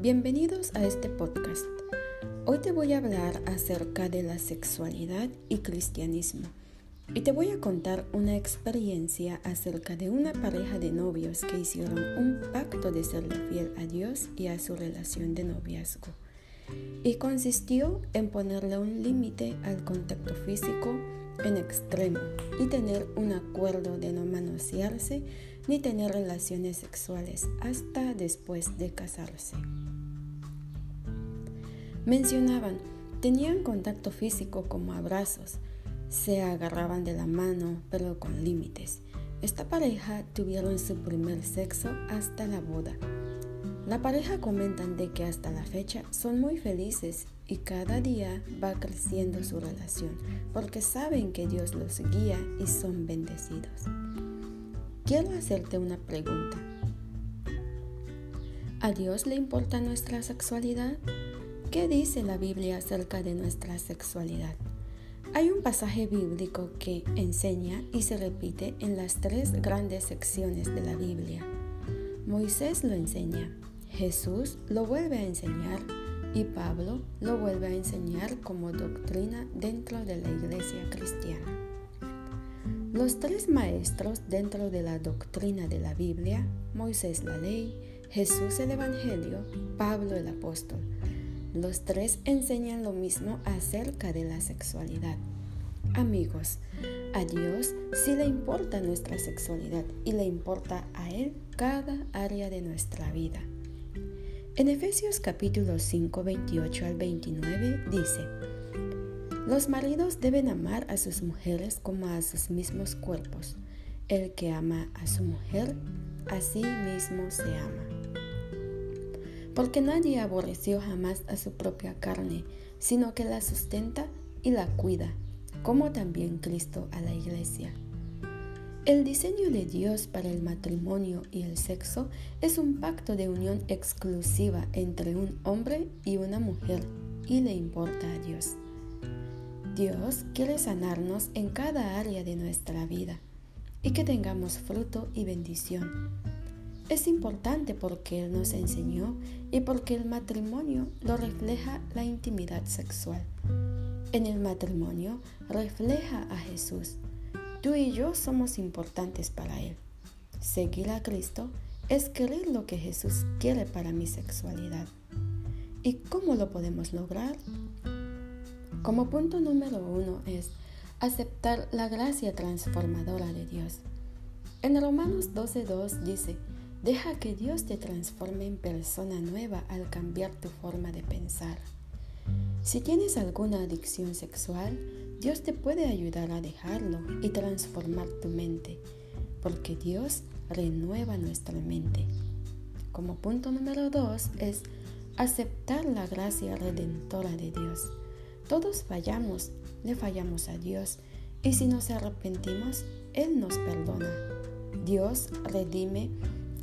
Bienvenidos a este podcast. Hoy te voy a hablar acerca de la sexualidad y cristianismo. Y te voy a contar una experiencia acerca de una pareja de novios que hicieron un pacto de serle fiel a Dios y a su relación de noviazgo. Y consistió en ponerle un límite al contacto físico en extremo y tener un acuerdo de no manosearse ni tener relaciones sexuales hasta después de casarse. Mencionaban, tenían contacto físico como abrazos, se agarraban de la mano pero con límites. Esta pareja tuvieron su primer sexo hasta la boda. La pareja comentan de que hasta la fecha son muy felices y cada día va creciendo su relación porque saben que Dios los guía y son bendecidos. Quiero hacerte una pregunta. ¿A Dios le importa nuestra sexualidad? ¿Qué dice la Biblia acerca de nuestra sexualidad? Hay un pasaje bíblico que enseña y se repite en las tres grandes secciones de la Biblia. Moisés lo enseña, Jesús lo vuelve a enseñar y Pablo lo vuelve a enseñar como doctrina dentro de la iglesia cristiana. Los tres maestros dentro de la doctrina de la Biblia, Moisés la ley, Jesús el Evangelio, Pablo el apóstol, los tres enseñan lo mismo acerca de la sexualidad. Amigos, a Dios sí le importa nuestra sexualidad y le importa a Él cada área de nuestra vida. En Efesios capítulo 5, 28 al 29 dice, Los maridos deben amar a sus mujeres como a sus mismos cuerpos. El que ama a su mujer, a sí mismo se ama. Porque nadie aborreció jamás a su propia carne, sino que la sustenta y la cuida, como también Cristo a la iglesia el diseño de Dios para el matrimonio y el sexo es un pacto de unión exclusiva entre un hombre y una mujer y le importa a Dios. Dios quiere sanarnos en cada área de nuestra vida y que tengamos fruto y bendición. Es importante porque Él nos enseñó y porque el matrimonio lo refleja la intimidad sexual. En el matrimonio refleja a Jesús Tú y yo somos importantes para Él. Seguir a Cristo es querer lo que Jesús quiere para mi sexualidad. ¿Y cómo lo podemos lograr? Como punto número uno es aceptar la gracia transformadora de Dios. En Romanos 12.2 dice, deja que Dios te transforme en persona nueva al cambiar tu forma de pensar. Si tienes alguna adicción sexual, Dios te puede ayudar a dejarlo y transformar tu mente, porque Dios renueva nuestra mente. Como punto número dos es aceptar la gracia redentora de Dios. Todos fallamos, le fallamos a Dios, y si nos arrepentimos, Él nos perdona. Dios redime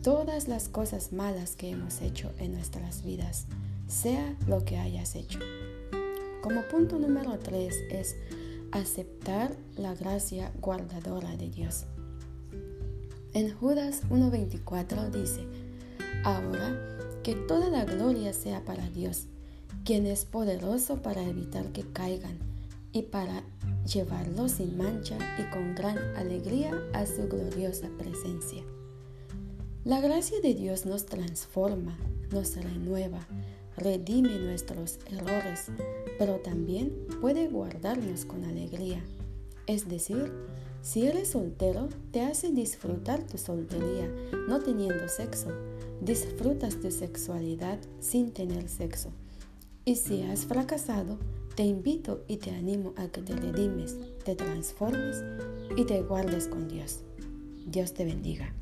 todas las cosas malas que hemos hecho en nuestras vidas, sea lo que hayas hecho. Como punto número 3 es aceptar la gracia guardadora de Dios. En Judas 1.24 dice, ahora que toda la gloria sea para Dios, quien es poderoso para evitar que caigan y para llevarlos sin mancha y con gran alegría a su gloriosa presencia. La gracia de Dios nos transforma, nos renueva, redime nuestros errores, pero también puede guardarnos con alegría. Es decir, si eres soltero, te hace disfrutar tu soltería no teniendo sexo. Disfrutas tu sexualidad sin tener sexo. Y si has fracasado, te invito y te animo a que te redimes, te transformes y te guardes con Dios. Dios te bendiga.